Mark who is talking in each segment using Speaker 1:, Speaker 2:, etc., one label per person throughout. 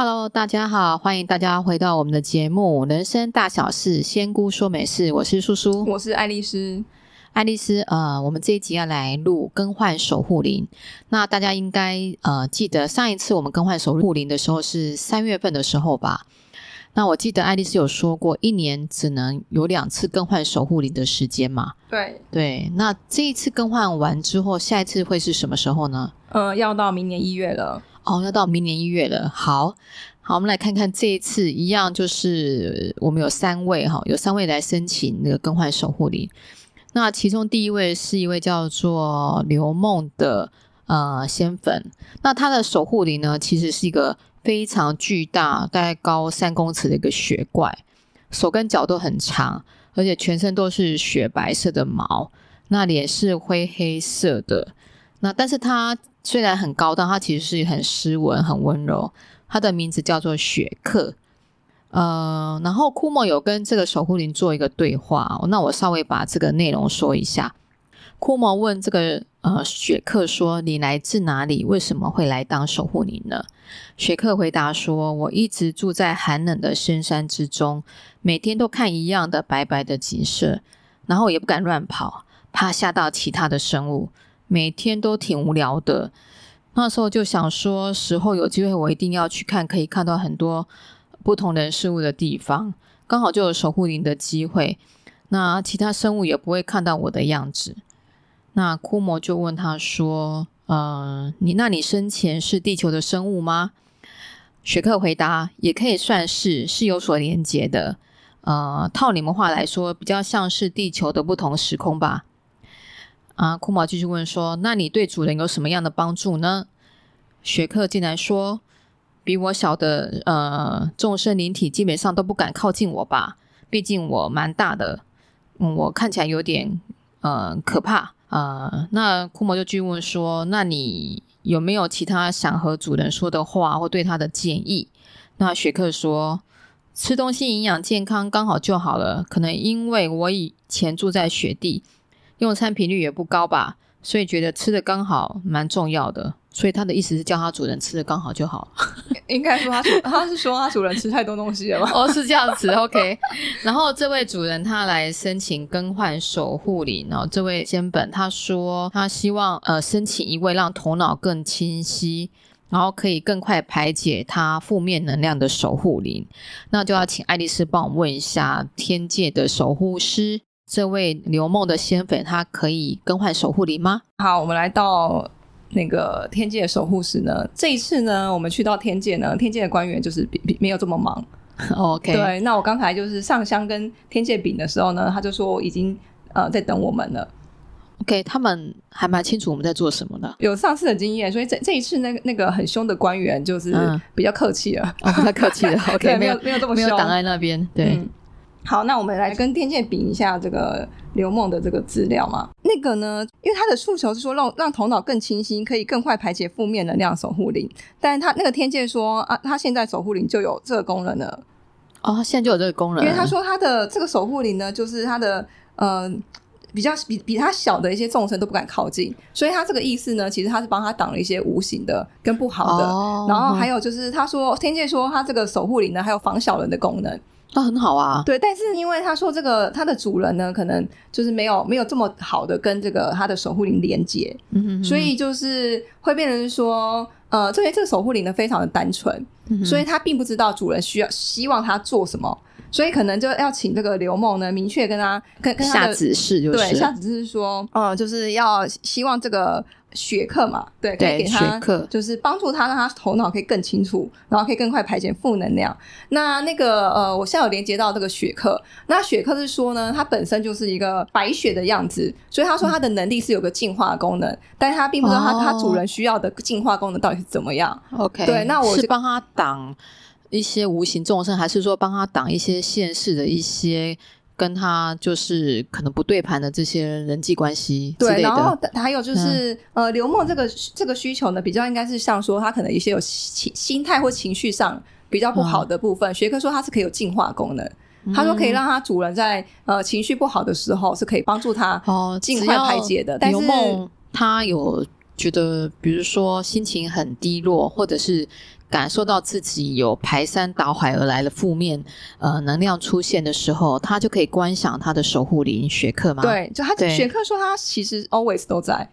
Speaker 1: Hello，大家好，欢迎大家回到我们的节目《人生大小事》，仙姑说美事。我是叔叔，
Speaker 2: 我是爱丽丝。
Speaker 1: 爱丽丝，呃，我们这一集要来录更换守护灵。那大家应该呃记得上一次我们更换守护灵的时候是三月份的时候吧？那我记得爱丽丝有说过，一年只能有两次更换守护灵的时间嘛？
Speaker 2: 对
Speaker 1: 对。那这一次更换完之后，下一次会是什么时候呢？
Speaker 2: 呃，要到明年一月了。
Speaker 1: 哦，要到明年一月了。好，好，我们来看看这一次一样，就是我们有三位哈，有三位来申请那个更换守护灵。那其中第一位是一位叫做刘梦的呃仙粉，那他的守护灵呢，其实是一个非常巨大，大概高三公尺的一个雪怪，手跟脚都很长，而且全身都是雪白色的毛，那脸是灰黑色的。那但是他虽然很高大，但他其实是很斯文、很温柔。他的名字叫做雪克。呃，然后库莫有跟这个守护灵做一个对话，那我稍微把这个内容说一下。库莫问这个呃雪克说：“你来自哪里？为什么会来当守护灵呢？”雪克回答说：“我一直住在寒冷的深山之中，每天都看一样的白白的景色，然后也不敢乱跑，怕吓到其他的生物。”每天都挺无聊的，那时候就想说，时候有机会我一定要去看，可以看到很多不同人事物的地方，刚好就有守护灵的机会，那其他生物也不会看到我的样子。那库摩就问他说：“呃，你那你生前是地球的生物吗？”雪克回答：“也可以算是，是有所连结的。呃，套你们话来说，比较像是地球的不同时空吧。”啊，库毛继续问说：“那你对主人有什么样的帮助呢？”雪克竟然说：“比我小的呃众生灵体基本上都不敢靠近我吧？毕竟我蛮大的，我看起来有点呃可怕啊。呃”那库毛就继续问说：“那你有没有其他想和主人说的话或对他的建议？”那雪克说：“吃东西营养健康刚好就好了。可能因为我以前住在雪地。”用餐频率也不高吧，所以觉得吃的刚好蛮重要的。所以他的意思是叫他主人吃的刚好就好。
Speaker 2: 应该说他主 他是说他主人吃太多东西了吧？
Speaker 1: 哦，是这样子。OK。然后这位主人他来申请更换守护灵，然后这位仙本他说他希望呃申请一位让头脑更清晰，然后可以更快排解他负面能量的守护灵。那就要请爱丽丝帮我问一下天界的守护师。这位刘梦的仙粉，他可以更换守护灵吗？
Speaker 2: 好，我们来到那个天界的守护师呢。这一次呢，我们去到天界呢，天界的官员就是比比没有这么忙。
Speaker 1: OK，
Speaker 2: 对。那我刚才就是上香跟天界禀的时候呢，他就说已经呃在等我们了。
Speaker 1: OK，他们还蛮清楚我们在做什么的，
Speaker 2: 有上次的经验，所以这这一次那个那个很凶的官员就是比较客气了，
Speaker 1: 嗯哦、太客气了。OK，
Speaker 2: 没有没有这么凶，
Speaker 1: 没有挡在那边，对。
Speaker 2: 嗯好，那我们来跟天界比一下这个刘梦的这个资料嘛。那个呢，因为他的诉求是说让让头脑更清晰，可以更快排解负面能量守护灵。但是他那个天界说啊，他现在守护灵就有这个功能了。
Speaker 1: 哦，现在就有这个功能。
Speaker 2: 因为他说他的这个守护灵呢，就是他的呃比较比比他小的一些众生都不敢靠近，所以他这个意思呢，其实他是帮他挡了一些无形的跟不好的。哦，然后还有就是他说天界说他这个守护灵呢，还有防小人的功能。
Speaker 1: 那、啊、很好啊，
Speaker 2: 对，但是因为他说这个他的主人呢，可能就是没有没有这么好的跟这个他的守护灵连接，嗯哼哼，所以就是会变成说，呃，这边这个守护灵呢非常的单纯，嗯，所以他并不知道主人需要希望他做什么，所以可能就要请这个刘梦呢明确跟他跟跟他
Speaker 1: 下指示，就是。
Speaker 2: 对下指示说，呃，就是要希望这个。雪克嘛，对，可以给他，就是帮助他，让他头脑可以更清楚，然后可以更快排解负能量。那那个呃，我现在有连接到这个雪克，那雪克是说呢，它本身就是一个白雪的样子，所以他说他的能力是有个进化功能，嗯、但是他并不知道他他、哦、主人需要的进化功能到底是怎么样。OK，对，那我
Speaker 1: 是帮他挡一些无形众生，还是说帮他挡一些现世的一些？跟他就是可能不对盘的这些人际关系，
Speaker 2: 对，然后还有就是、嗯、呃，刘梦这个这个需求呢，比较应该是像说他可能一些有情心态或情绪上比较不好的部分。学、嗯、科说他是可以有净化功能，嗯、他说可以让他主人在呃情绪不好的时候是可以帮助他哦尽快排解的。但是
Speaker 1: 刘梦他有觉得，比如说心情很低落，或者是感受到自己有排山倒海而来的负面呃能量出现的时候，他就可以观想他的守护灵学课吗？
Speaker 2: 对，就他学课说他其实 always 都在。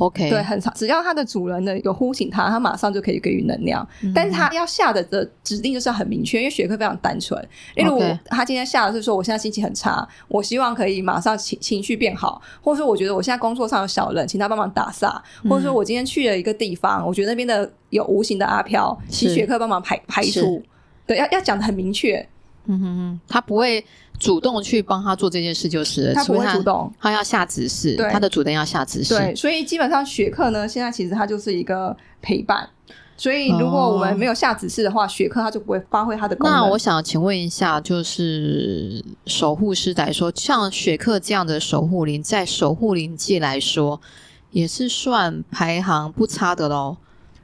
Speaker 1: OK，
Speaker 2: 对，很长，只要它的主人呢有呼醒它，它马上就可以给予能量。嗯、但是它要下的的指令就是要很明确，因为雪克非常单纯。例如他今天下的是说，我现在心情很差，我希望可以马上情情绪变好，或者说我觉得我现在工作上有小人，请他帮忙打煞，或者说我今天去了一个地方，我觉得那边的有无形的阿飘，请雪克帮忙排排除。对，要要讲的很明确。
Speaker 1: 嗯哼哼，他不会。主动去帮他做这件事就是了，
Speaker 2: 他不会主动，
Speaker 1: 他要下指示，对，他的主人要下指示。
Speaker 2: 对，所以基本上雪克呢，现在其实他就是一个陪伴。所以如果我们没有下指示的话，哦、雪克他就不会发挥他的功能。
Speaker 1: 那我想请问一下，就是守护师来说，像雪克这样的守护灵，在守护灵界来说，也是算排行不差的喽。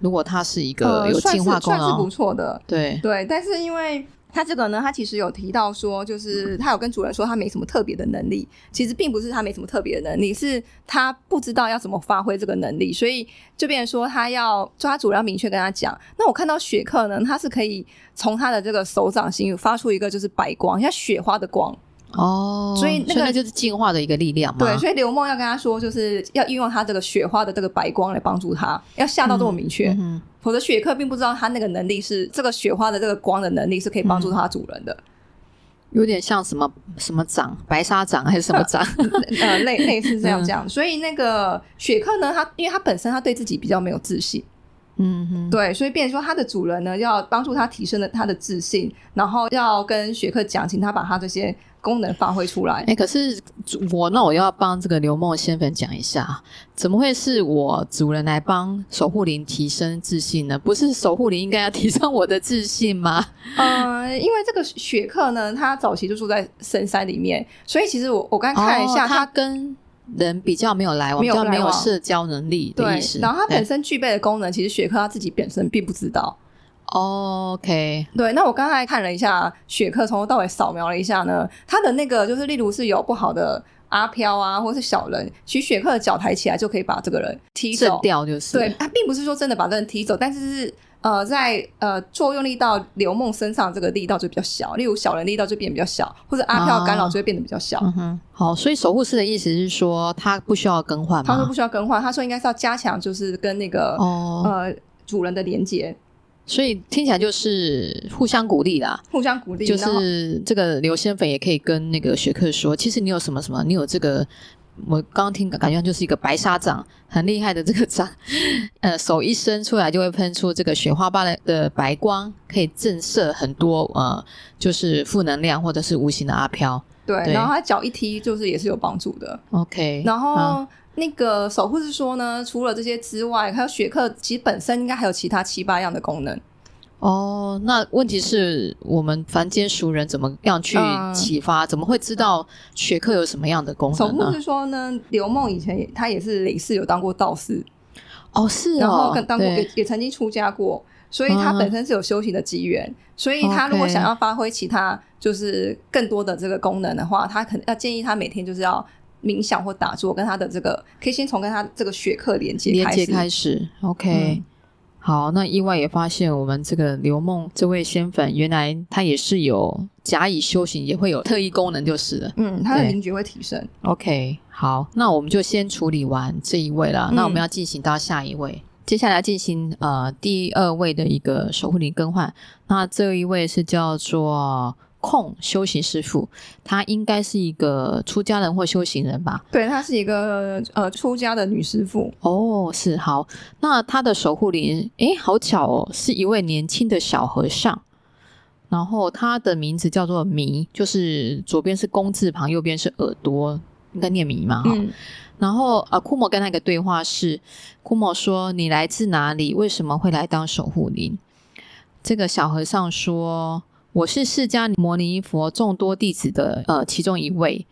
Speaker 1: 如果他是一个有进化功能，
Speaker 2: 呃、算是，算是不错的。
Speaker 1: 对
Speaker 2: 对，但是因为。他这个呢，他其实有提到说，就是他有跟主人说他没什么特别的能力。其实并不是他没什么特别的能力，是他不知道要怎么发挥这个能力，所以就变成说他要，抓主人要明确跟他讲。那我看到雪克呢，他是可以从他的这个手掌心发出一个就是白光，像雪花的光。
Speaker 1: 哦，
Speaker 2: 所以那个
Speaker 1: 那就是进化的一个力量嘛。
Speaker 2: 对，所以刘梦要跟他说，就是要运用他这个雪花的这个白光来帮助他，要下到这么明确。嗯嗯、否则雪克并不知道他那个能力是这个雪花的这个光的能力是可以帮助他主人的。嗯、
Speaker 1: 有点像什么什么掌，白沙掌还是什么掌？
Speaker 2: 呃，类类似这样讲。嗯、所以那个雪克呢，他因为他本身他对自己比较没有自信。嗯哼，对，所以变成说他的主人呢，要帮助他提升了他的自信，然后要跟雪克讲，请他把他这些。功能发挥出来，
Speaker 1: 哎、欸，可是我那我要帮这个刘梦仙粉讲一下，怎么会是我主人来帮守护灵提升自信呢？不是守护灵应该要提升我的自信吗？
Speaker 2: 呃，因为这个雪克呢，他早期就住在深山里面，所以其实我我刚看一下，哦、他跟
Speaker 1: 人比较没有来往，比较没有社交能力的意思。
Speaker 2: 然后他本身具备的功能，其实雪克他自己本身并不知道。
Speaker 1: OK，
Speaker 2: 对，那我刚才看了一下雪克，从头到尾扫描了一下呢，他的那个就是，例如是有不好的阿飘啊，或是小人，其实雪克的脚抬起来就可以把这个人踢走
Speaker 1: 掉，就是
Speaker 2: 对，他并不是说真的把这人踢走，但是是呃，在呃作用力到刘梦身上这个力道就比较小，例如小人力道就变得比较小，或者阿飘干扰就会变得比较小。
Speaker 1: 啊、嗯哼，好，所以守护师的意思是说他不需要更换吗？
Speaker 2: 他说不需要更换，他说应该是要加强，就是跟那个、哦、呃主人的连接。
Speaker 1: 所以听起来就是互相鼓励啦，
Speaker 2: 互相鼓励。
Speaker 1: 就是这个刘仙粉也可以跟那个雪克说，其实你有什么什么，你有这个，我刚刚听感觉就是一个白沙掌，很厉害的这个掌，呃，手一伸出来就会喷出这个雪花般的白光，可以震慑很多呃，就是负能量或者是无形的阿飘。
Speaker 2: 对，对然后他脚一踢，就是也是有帮助的。
Speaker 1: OK，
Speaker 2: 然后。嗯那个守护是说呢，除了这些之外，还有雪克其实本身应该还有其他七八样的功能。
Speaker 1: 哦，那问题是我们凡间俗人怎么样去启发？嗯、怎么会知道雪克有什么样的功能？
Speaker 2: 守护是说呢，刘梦以前也他也是累世有当过道士。
Speaker 1: 哦，是哦，
Speaker 2: 然后跟当过也也曾经出家过，所以他本身是有修行的机缘。嗯、所以他如果想要发挥其他就是更多的这个功能的话，他可能要建议他每天就是要。冥想或打坐，跟他的这个可以先从跟他这个学科连接
Speaker 1: 连接开始。OK，、嗯、好，那意外也发现我们这个刘梦这位仙粉，原来他也是有假以修行，也会有特异功能，就是了。
Speaker 2: 嗯，他的灵觉会提升。
Speaker 1: OK，好，那我们就先处理完这一位了。嗯、那我们要进行到下一位，接下来进行呃第二位的一个守护灵更换。那这一位是叫做。控修行师傅，她应该是一个出家人或修行人吧？
Speaker 2: 对，她是一个呃出家的女师傅。
Speaker 1: 哦，是好。那她的守护灵，诶，好巧哦，是一位年轻的小和尚。然后他的名字叫做弥，就是左边是工字旁，右边是耳朵，应该念弥嘛？哈、嗯。然后啊，库莫跟他一个对话是，库莫说：“你来自哪里？为什么会来当守护灵？”这个小和尚说。我是释迦牟尼佛众多弟子的呃其中一位，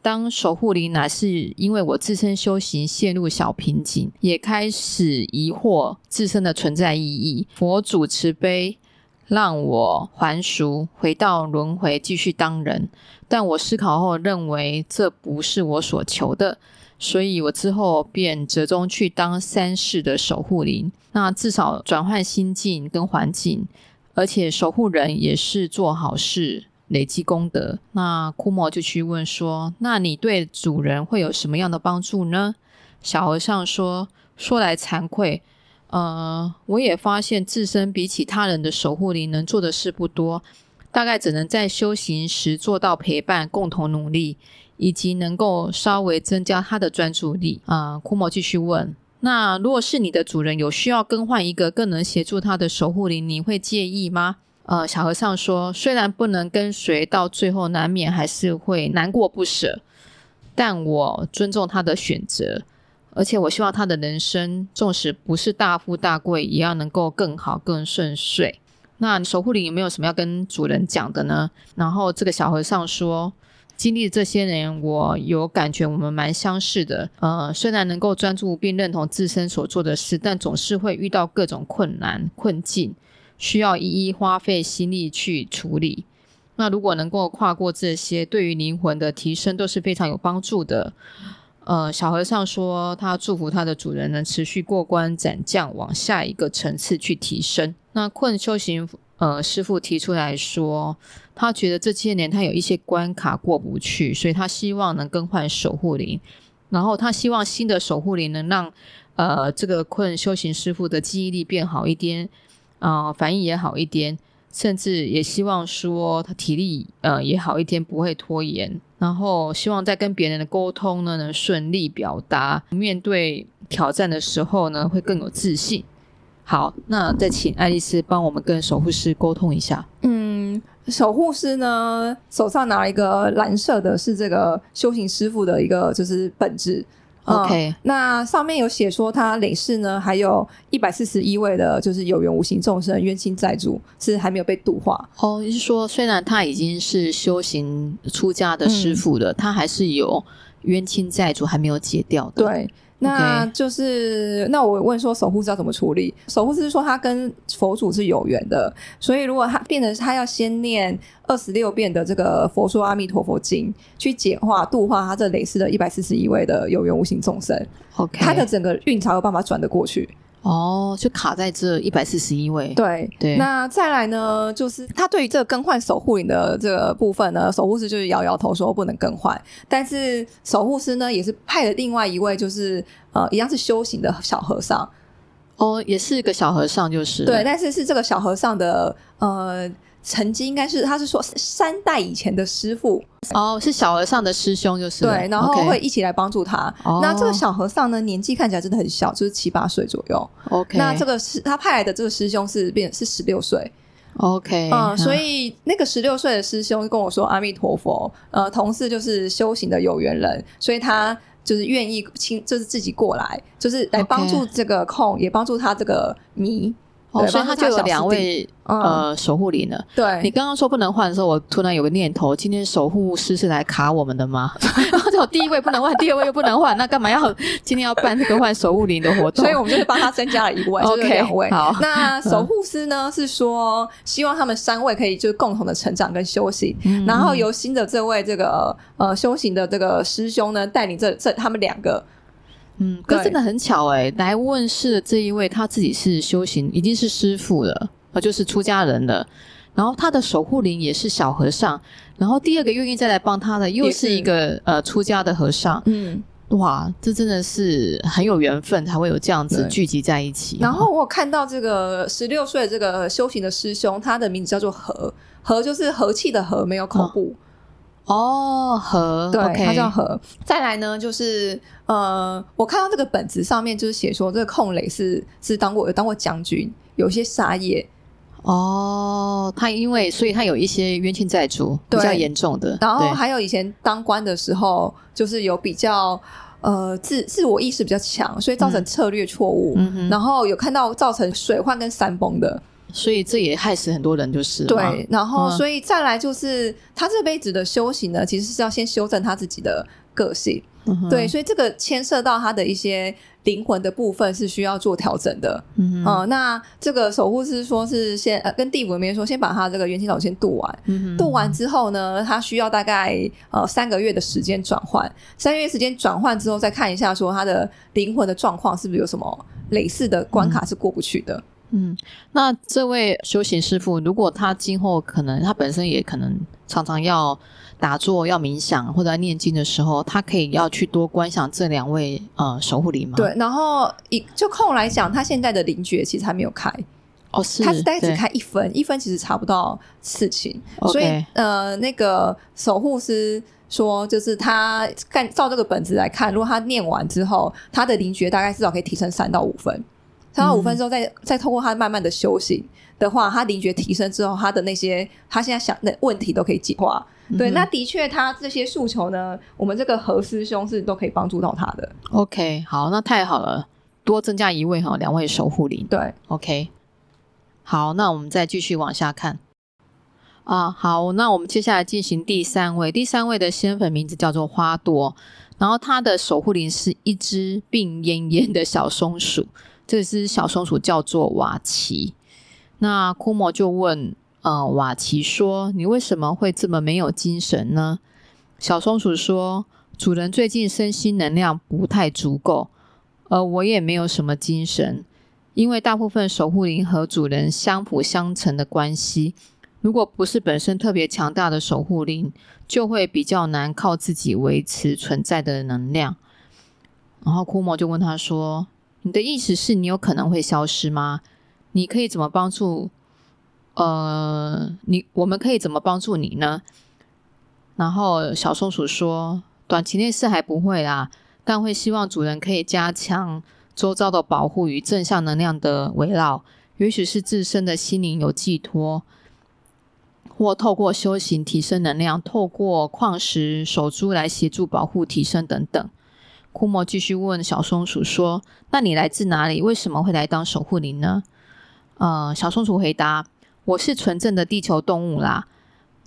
Speaker 1: 当守护灵乃是因为我自身修行陷入小瓶颈，也开始疑惑自身的存在意义。佛祖慈悲，让我还俗，回到轮回继续当人。但我思考后认为这不是我所求的，所以我之后便折中去当三世的守护灵，那至少转换心境跟环境，而且守护人也是做好事。累积功德，那库莫就去问说：“那你对主人会有什么样的帮助呢？”小和尚说：“说来惭愧，呃，我也发现自身比起他人的守护灵能做的事不多，大概只能在修行时做到陪伴、共同努力，以及能够稍微增加他的专注力。呃”啊，库莫继续问：“那如果是你的主人有需要更换一个更能协助他的守护灵，你会介意吗？”呃，小和尚说：“虽然不能跟随到最后，难免还是会难过不舍，但我尊重他的选择，而且我希望他的人生，纵使不是大富大贵，也要能够更好、更顺遂。那守护灵有没有什么要跟主人讲的呢？”然后这个小和尚说：“经历这些年，我有感觉我们蛮相似的。呃，虽然能够专注并认同自身所做的事，但总是会遇到各种困难困境。”需要一一花费心力去处理。那如果能够跨过这些，对于灵魂的提升都是非常有帮助的。呃，小和尚说，他祝福他的主人能持续过关斩将，往下一个层次去提升。那困修行呃师傅提出来说，他觉得这些年他有一些关卡过不去，所以他希望能更换守护灵。然后他希望新的守护灵能让呃这个困修行师傅的记忆力变好一点。啊、呃，反应也好一点，甚至也希望说他体力呃也好一点，不会拖延。然后希望在跟别人的沟通呢，能顺利表达，面对挑战的时候呢，会更有自信。好，那再请爱丽丝帮我们跟守护师沟通一下。
Speaker 2: 嗯，守护师呢，手上拿一个蓝色的，是这个修行师傅的一个就是本质。
Speaker 1: OK，、嗯、
Speaker 2: 那上面有写说他累世呢，还有一百四十一位的，就是有缘无形众生冤亲债主是还没有被度化。
Speaker 1: 哦，就是说虽然他已经是修行出家的师傅了，嗯、他还是有冤亲债主还没有解掉的。
Speaker 2: 对。那就是.那我问说守护是要怎么处理？守护是说他跟佛祖是有缘的，所以如果他变成他要先念二十六遍的这个《佛说阿弥陀佛经》，去解化度化他这累世的一百四十一位的有缘无形众生，OK，他的整个运才有办法转得过去。
Speaker 1: 哦，就卡在这一百四十一位。
Speaker 2: 对对，那再来呢，就是他对于这个更换守护灵的这个部分呢，守护师就是摇摇头说不能更换。但是守护师呢，也是派了另外一位，就是呃，一样是修行的小和尚。
Speaker 1: 哦，也是一个小和尚，就是
Speaker 2: 对，但是是这个小和尚的呃。曾经应该是，他是说三代以前的师傅
Speaker 1: 哦，是小和尚的师兄，就是
Speaker 2: 对，然后会一起来帮助他。Okay. 那这个小和尚呢，年纪看起来真的很小，就是七八岁左右。
Speaker 1: OK，
Speaker 2: 那这个是他派来的这个师兄是变是十六岁。
Speaker 1: OK，
Speaker 2: 嗯，所以那个十六岁的师兄跟我说：“阿弥陀佛，呃，同事就是修行的有缘人，所以他就是愿意亲，就是自己过来，就是来帮助这个空，Okay. 也帮助他这个迷。”
Speaker 1: 哦，所以他就有两位。呃，守护灵了？
Speaker 2: 对，
Speaker 1: 你刚刚说不能换的时候，我突然有个念头：今天守护师是来卡我们的吗？然后就第一位不能换，第二位又不能换，那干嘛要今天要办这个换守护灵的活动？
Speaker 2: 所以我们就是帮他增加了一位，OK，两位。
Speaker 1: 好，
Speaker 2: 那守护师呢是说希望他们三位可以就是共同的成长跟修行，嗯、然后由新的这位这个呃修行的这个师兄呢带领这这他们两个。
Speaker 1: 嗯，可真的很巧诶、欸、来问世的这一位他自己是修行，已经是师父了。就是出家人了，然后他的守护灵也是小和尚，然后第二个愿意再来帮他的又是一个是呃出家的和尚，嗯，哇，这真的是很有缘分才会有这样子聚集在一起。
Speaker 2: 然后我看到这个十六岁的这个修行的师兄，他的名字叫做和，和就是和气的和，没有口部。
Speaker 1: 哦，和，
Speaker 2: 对
Speaker 1: ，okay、
Speaker 2: 他叫和。再来呢，就是呃，我看到这个本子上面就是写说，这个控雷是是当过有当过将军，有些杀业。
Speaker 1: 哦，他因为所以他有一些冤亲债主比较严重的，
Speaker 2: 然后还有以前当官的时候，就是有比较呃自自我意识比较强，所以造成策略错误，嗯、然后有看到造成水患跟山崩的，
Speaker 1: 所以这也害死很多人，就是
Speaker 2: 对。然后所以再来就是、嗯、他这辈子的修行呢，其实是要先修正他自己的个性，嗯、对，所以这个牵涉到他的一些。灵魂的部分是需要做调整的。嗯，呃，那这个守护师说是先呃跟地府那边说，先把他这个元气岛先渡完。嗯，渡完之后呢，他需要大概呃三个月的时间转换，三个月时间转换之后再看一下，说他的灵魂的状况是不是有什么类似的关卡是过不去的。嗯
Speaker 1: 嗯，那这位修行师傅，如果他今后可能他本身也可能常常要打坐、要冥想或者念经的时候，他可以要去多观想这两位呃守护灵吗？
Speaker 2: 对，然后一就空来讲，他现在的灵觉其实还没有开
Speaker 1: 哦，是，
Speaker 2: 他是大概只开一分，一分其实查不到事情，okay. 所以呃，那个守护师说，就是他看照这个本子来看，如果他念完之后，他的灵觉大概至少可以提升三到五分。三到五分钟，再、嗯、再透过他慢慢的修行的话，他灵觉提升之后，他的那些他现在想的问题都可以解化。嗯、对，那的确，他这些诉求呢，我们这个何师兄是都可以帮助到他的。
Speaker 1: OK，好，那太好了，多增加一位哈，两位守护灵。
Speaker 2: 对
Speaker 1: ，OK，好，那我们再继续往下看。啊，好，那我们接下来进行第三位，第三位的仙粉名字叫做花朵，然后他的守护灵是一只病恹恹的小松鼠。这只小松鼠叫做瓦奇，那库莫就问，呃，瓦奇说：“你为什么会这么没有精神呢？”小松鼠说：“主人最近身心能量不太足够，而我也没有什么精神，因为大部分守护灵和主人相辅相成的关系，如果不是本身特别强大的守护灵，就会比较难靠自己维持存在的能量。”然后库莫就问他说。你的意思是你有可能会消失吗？你可以怎么帮助？呃，你我们可以怎么帮助你呢？然后小松鼠说：“短期内是还不会啦，但会希望主人可以加强周遭的保护与正向能量的围绕，也许是自身的心灵有寄托，或透过修行提升能量，透过矿石手珠来协助保护提升等等。”库莫继续问小松鼠说：“那你来自哪里？为什么会来当守护灵呢？”呃，小松鼠回答：“我是纯正的地球动物啦，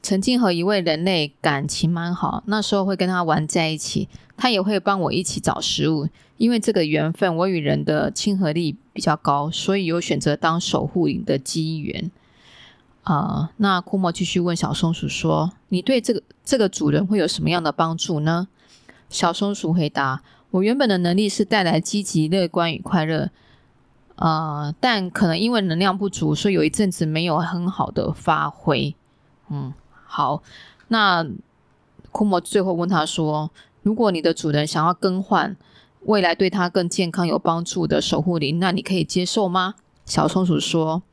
Speaker 1: 曾经和一位人类感情蛮好，那时候会跟他玩在一起，他也会帮我一起找食物。因为这个缘分，我与人的亲和力比较高，所以有选择当守护灵的机缘。”呃，那库莫继续问小松鼠说：“你对这个这个主人会有什么样的帮助呢？”小松鼠回答。我原本的能力是带来积极、乐观与快乐，呃，但可能因为能量不足，所以有一阵子没有很好的发挥。嗯，好，那库莫最后问他说：“如果你的主人想要更换未来对他更健康、有帮助的守护灵，那你可以接受吗？”小松鼠说。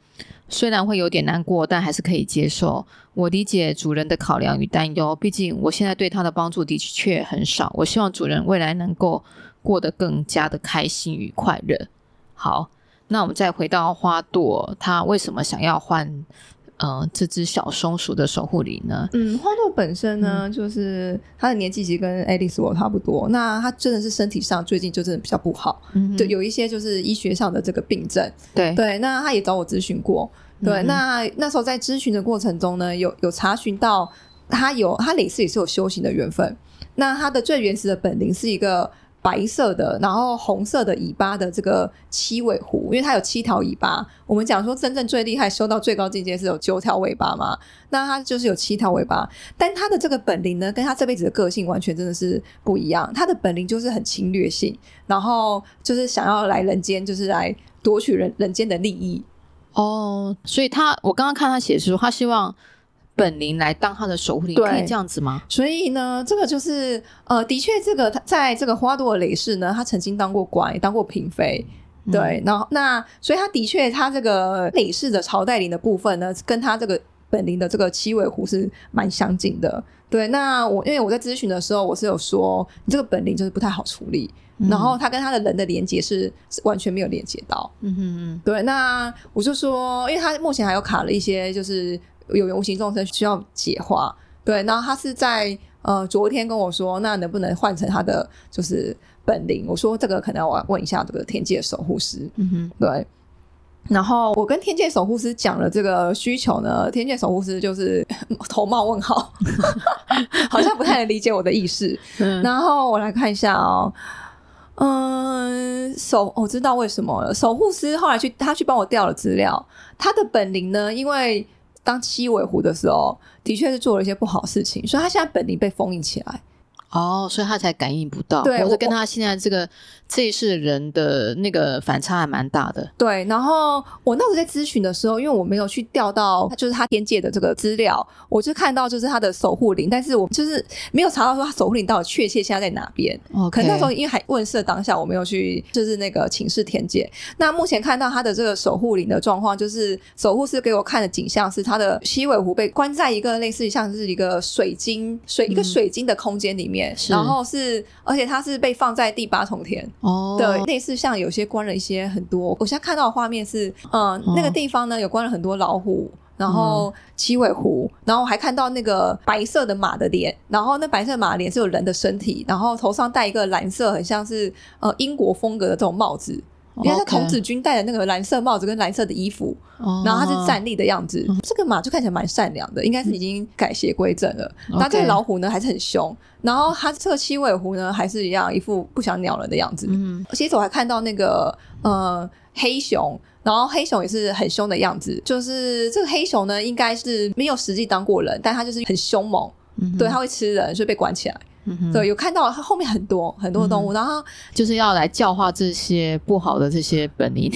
Speaker 1: 虽然会有点难过，但还是可以接受。我理解主人的考量与担忧，毕竟我现在对他的帮助的确很少。我希望主人未来能够过得更加的开心与快乐。好，那我们再回到花朵，他为什么想要换？呃，这只小松鼠的守护灵呢？
Speaker 2: 嗯，花朵本身呢，嗯、就是他的年纪其实跟爱丽丝我差不多。那他真的是身体上最近就真的比较不好，嗯，就有一些就是医学上的这个病症。
Speaker 1: 对
Speaker 2: 对，那他也找我咨询过。对，嗯、那那时候在咨询的过程中呢，有有查询到他有他类似也是有修行的缘分。那他的最原始的本灵是一个。白色的，然后红色的尾巴的这个七尾狐，因为它有七条尾巴。我们讲说，真正最厉害、修到最高境界是有九条尾巴嘛？那它就是有七条尾巴。但它的这个本领呢，跟它这辈子的个性完全真的是不一样。它的本领就是很侵略性，然后就是想要来人间，就是来夺取人人间的利益。
Speaker 1: 哦，所以他，我刚刚看他写的时候，他希望。本灵来当他的守护灵，可以这样子吗？
Speaker 2: 所以呢，这个就是呃，的确，这个他在这个花朵的累世呢，他曾经当过官，当过嫔妃，对。嗯、然后那所以他的确，他这个累世的朝代灵的部分呢，跟他这个本灵的这个七尾狐是蛮相近的。对，那我因为我在咨询的时候，我是有说，你这个本灵就是不太好处理，嗯、然后他跟他的人的连接是是完全没有连接到。嗯哼嗯，对。那我就说，因为他目前还有卡了一些，就是。有缘无形众生需要解化，对，然后他是在呃昨天跟我说，那能不能换成他的就是本灵？我说这个可能我要问一下这个天界守护师，嗯哼，对。然后我跟天界守护师讲了这个需求呢，天界守护师就是 头冒问号，好像不太能理解我的意思。嗯、然后我来看一下哦，嗯，守我知道为什么了。守护师后来去他去帮我调了资料，他的本灵呢，因为当七尾狐的时候，的确是做了一些不好事情，所以他现在本灵被封印起来。
Speaker 1: 哦，所以他才感应不到，
Speaker 2: 对，
Speaker 1: 或者跟他现在这个这一世人的那个反差还蛮大的。
Speaker 2: 对，然后我那时候在咨询的时候，因为我没有去调到就是他天界的这个资料，我就看到就是他的守护灵，但是我就是没有查到说他守护灵到底确切现在在哪边。
Speaker 1: Okay.
Speaker 2: 可能那时候因为还问世当下，我没有去就是那个请示天界。那目前看到他的这个守护灵的状况，就是守护师给我看的景象是他的西尾狐被关在一个类似像是一个水晶水、嗯、一个水晶的空间里面。然后是，而且它是被放在第八重天哦，对，类似像有些关了一些很多。我现在看到的画面是，嗯，哦、那个地方呢有关了很多老虎，然后七尾狐，然后还看到那个白色的马的脸，然后那白色马的脸是有人的身体，然后头上戴一个蓝色，很像是呃英国风格的这种帽子。因为是童子军戴的那个蓝色帽子跟蓝色的衣服.然后他是站立的样子。Oh. 这个马就看起来蛮善良的，应该是已经改邪归正了。那、Okay. 这个老虎呢还是很凶，然后它这个七尾狐呢还是一样一副不想鸟人的样子。嗯，其实我还看到那个呃黑熊，然后黑熊也是很凶的样子。就是这个黑熊呢，应该是没有实际当过人，但它就是很凶猛，嗯、对，它会吃人，所以被关起来。嗯、对，有看到它后面很多很多动物，嗯、然后
Speaker 1: 就是要来教化这些不好的这些本灵。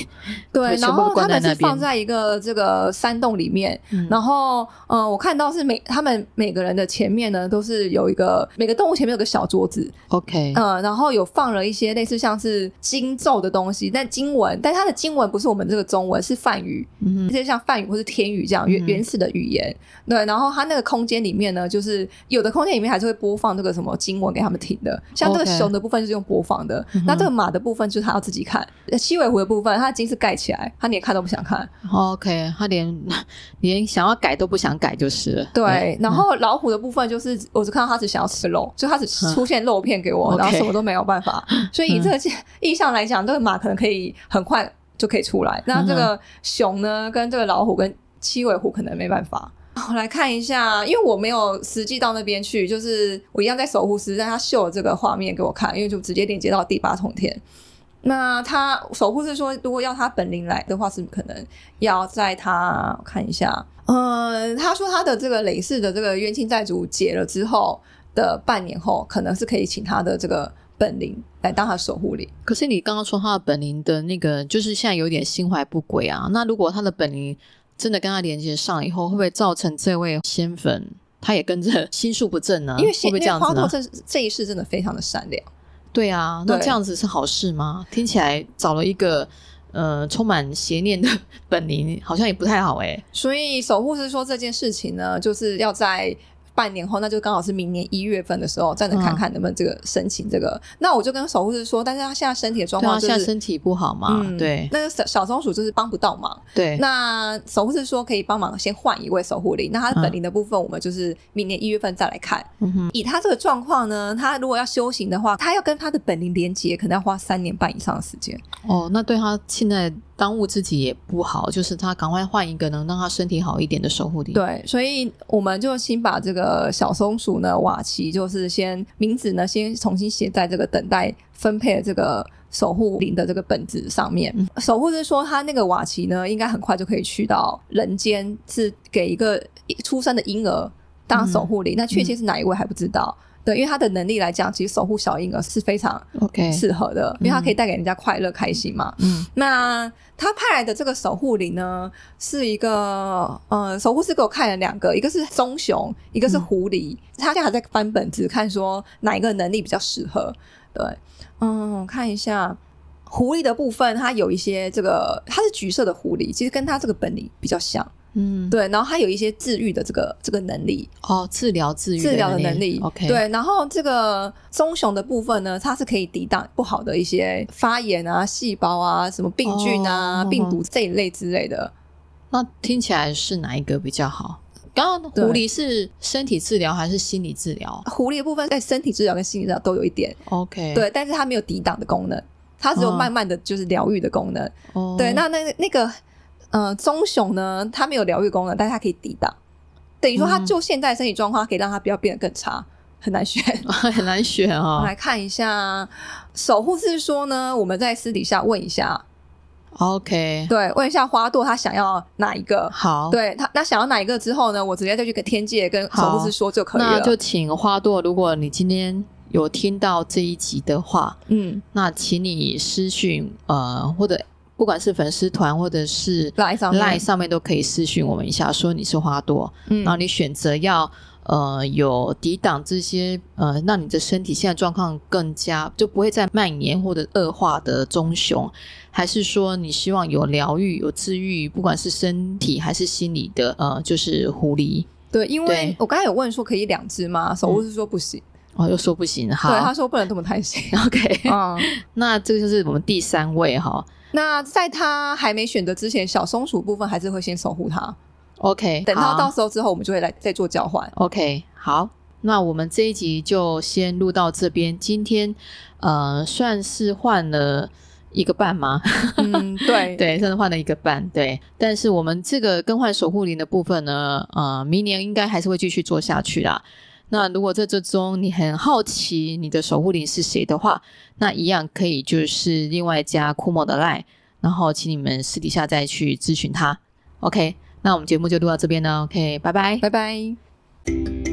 Speaker 2: 对，然后他们是放在一个这个山洞里面，嗯、然后嗯、呃，我看到是每他们每个人的前面呢，都是有一个每个动物前面有个小桌子
Speaker 1: ，OK，
Speaker 2: 嗯、呃，然后有放了一些类似像是经咒的东西，但经文，但它的经文不是我们这个中文，是梵语，嗯，这些像梵语或是天语这样原原始的语言。对，然后它那个空间里面呢，就是有的空间里面还是会播放这个什么。经文给他们听的，像这个熊的部分就是用播放的.那这个马的部分就是他要自己看。嗯、七尾狐的部分，他的经是盖起来，他连看都不想看。
Speaker 1: OK，他连 连想要改都不想改，就是了。
Speaker 2: 对。对然后老虎的部分，就是我只看到他只想要吃肉，就他只出现肉片给我，嗯、然后什么都没有办法。所以以这个意 象来讲，这个马可能可以很快就可以出来。那这个熊呢，跟这个老虎跟七尾狐可能没办法。我来看一下，因为我没有实际到那边去，就是我一样在守护师，但他秀这个画面给我看，因为就直接连接到第八重天。那他守护是说，如果要他本灵来的话，是可能要在他看一下，嗯，他说他的这个累世的这个冤亲债主解了之后的半年后，可能是可以请他的这个本灵来当他守护灵。
Speaker 1: 可是你刚刚说他的本灵的那个，就是现在有点心怀不轨啊。那如果他的本灵真的跟他连接上以后，会不会造成这位仙粉他也跟着心术不正呢？因为会不会这样子呢？
Speaker 2: 这这一世真的非常的善良。
Speaker 1: 对啊，那这样子是好事吗？听起来找了一个呃充满邪念的 本灵，好像也不太好哎、欸。
Speaker 2: 所以守护是说这件事情呢，就是要在。半年后，那就刚好是明年一月份的时候，再能看看能不能这个申请这个。嗯、那我就跟守护师说，但是他现在身体的状况，就是，
Speaker 1: 现在身体不好嘛，
Speaker 2: 嗯、
Speaker 1: 对。
Speaker 2: 那个小小松鼠就是帮不到忙，
Speaker 1: 对。
Speaker 2: 那守护师说可以帮忙先换一位守护灵，那他本灵的部分，我们就是明年一月份再来看。嗯、以他这个状况呢，他如果要修行的话，他要跟他的本灵连接，可能要花三年半以上的时间。
Speaker 1: 哦，那对他现在。耽误自己也不好，就是他赶快换一个能让他身体好一点的守护灵。
Speaker 2: 对，所以我们就先把这个小松鼠呢，瓦奇，就是先名字呢，先重新写在这个等待分配的这个守护灵的这个本子上面。嗯、守护是说，他那个瓦奇呢，应该很快就可以去到人间，是给一个出生的婴儿当守护灵。嗯、那确切是哪一位还不知道。嗯对，因为他的能力来讲，其实守护小婴儿是非常 OK 适合的.因为他可以带给人家快乐、开心嘛。嗯，那他派来的这个守护灵呢，是一个呃，守护师给我看了两个，一个是棕熊，一个是狐狸。嗯、他现在还在翻本子，看说哪一个能力比较适合。对，嗯，我看一下狐狸的部分，它有一些这个，它是橘色的狐狸，其实跟它这个本领比较像。嗯，对，然后它有一些治愈的这个这个能力
Speaker 1: 哦，治疗治愈
Speaker 2: 治疗的能力。OK，对，然后这个棕熊的部分呢，它是可以抵挡不好的一些发炎啊、细胞啊、什么病菌啊、哦、病毒这一类之类的。
Speaker 1: 那听起来是哪一个比较好？刚刚狐狸是身体治疗还是心理治疗？
Speaker 2: 狐狸的部分在身体治疗跟心理治疗都有一点
Speaker 1: OK，
Speaker 2: 对，但是它没有抵挡的功能，它只有慢慢的就是疗愈的功能。哦，对，那那那个。呃，棕熊呢，它没有疗愈功能，但是它可以抵挡，等于说它就现在身体状况，可以让它不要变得更差，很难选，
Speaker 1: 很难选啊、哦。
Speaker 2: 我来看一下，守护是说呢，我们在私底下问一下。
Speaker 1: OK，
Speaker 2: 对，问一下花朵他想要哪一个？
Speaker 1: 好，
Speaker 2: 对他那想要哪一个之后呢，我直接再去跟天界跟守护师说就可以了。
Speaker 1: 那就请花朵，如果你今天有听到这一集的话，
Speaker 2: 嗯，
Speaker 1: 那请你私讯呃，或者不管是粉丝团或者是
Speaker 2: Line 上面
Speaker 1: Line 上面都可以私讯我们一下，说你是花朵，嗯，然后你选择要。呃，有抵挡这些呃，让你的身体现在状况更加就不会再蔓延或者恶化的棕熊，还是说你希望有疗愈、有治愈，不管是身体还是心理的呃，就是狐狸。
Speaker 2: 对，因为我刚才有问说可以两只吗？守护是说不行，
Speaker 1: 嗯，哦，又说不行，好，
Speaker 2: 对，他说不能这么贪心。
Speaker 1: OK，
Speaker 2: 嗯，
Speaker 1: 那这个就是我们第三位哈。
Speaker 2: 那在他还没选择之前，小松鼠部分还是会先守护他。
Speaker 1: OK，
Speaker 2: 等到到时候之后，我们就会来再做交换。
Speaker 1: OK，好，那我们这一集就先录到这边。今天呃，算是换了一个半吗？
Speaker 2: 嗯，对
Speaker 1: 对，算是换了一个半。对，但是我们这个更换守护灵的部分呢，呃，明年应该还是会继续做下去啦。那如果在这中你很好奇你的守护灵是谁的话，那一样可以就是另外加库莫的 LINE，然后请你们私底下再去咨询他。OK。那我们节目就录到这边了，OK，拜拜，
Speaker 2: 拜拜。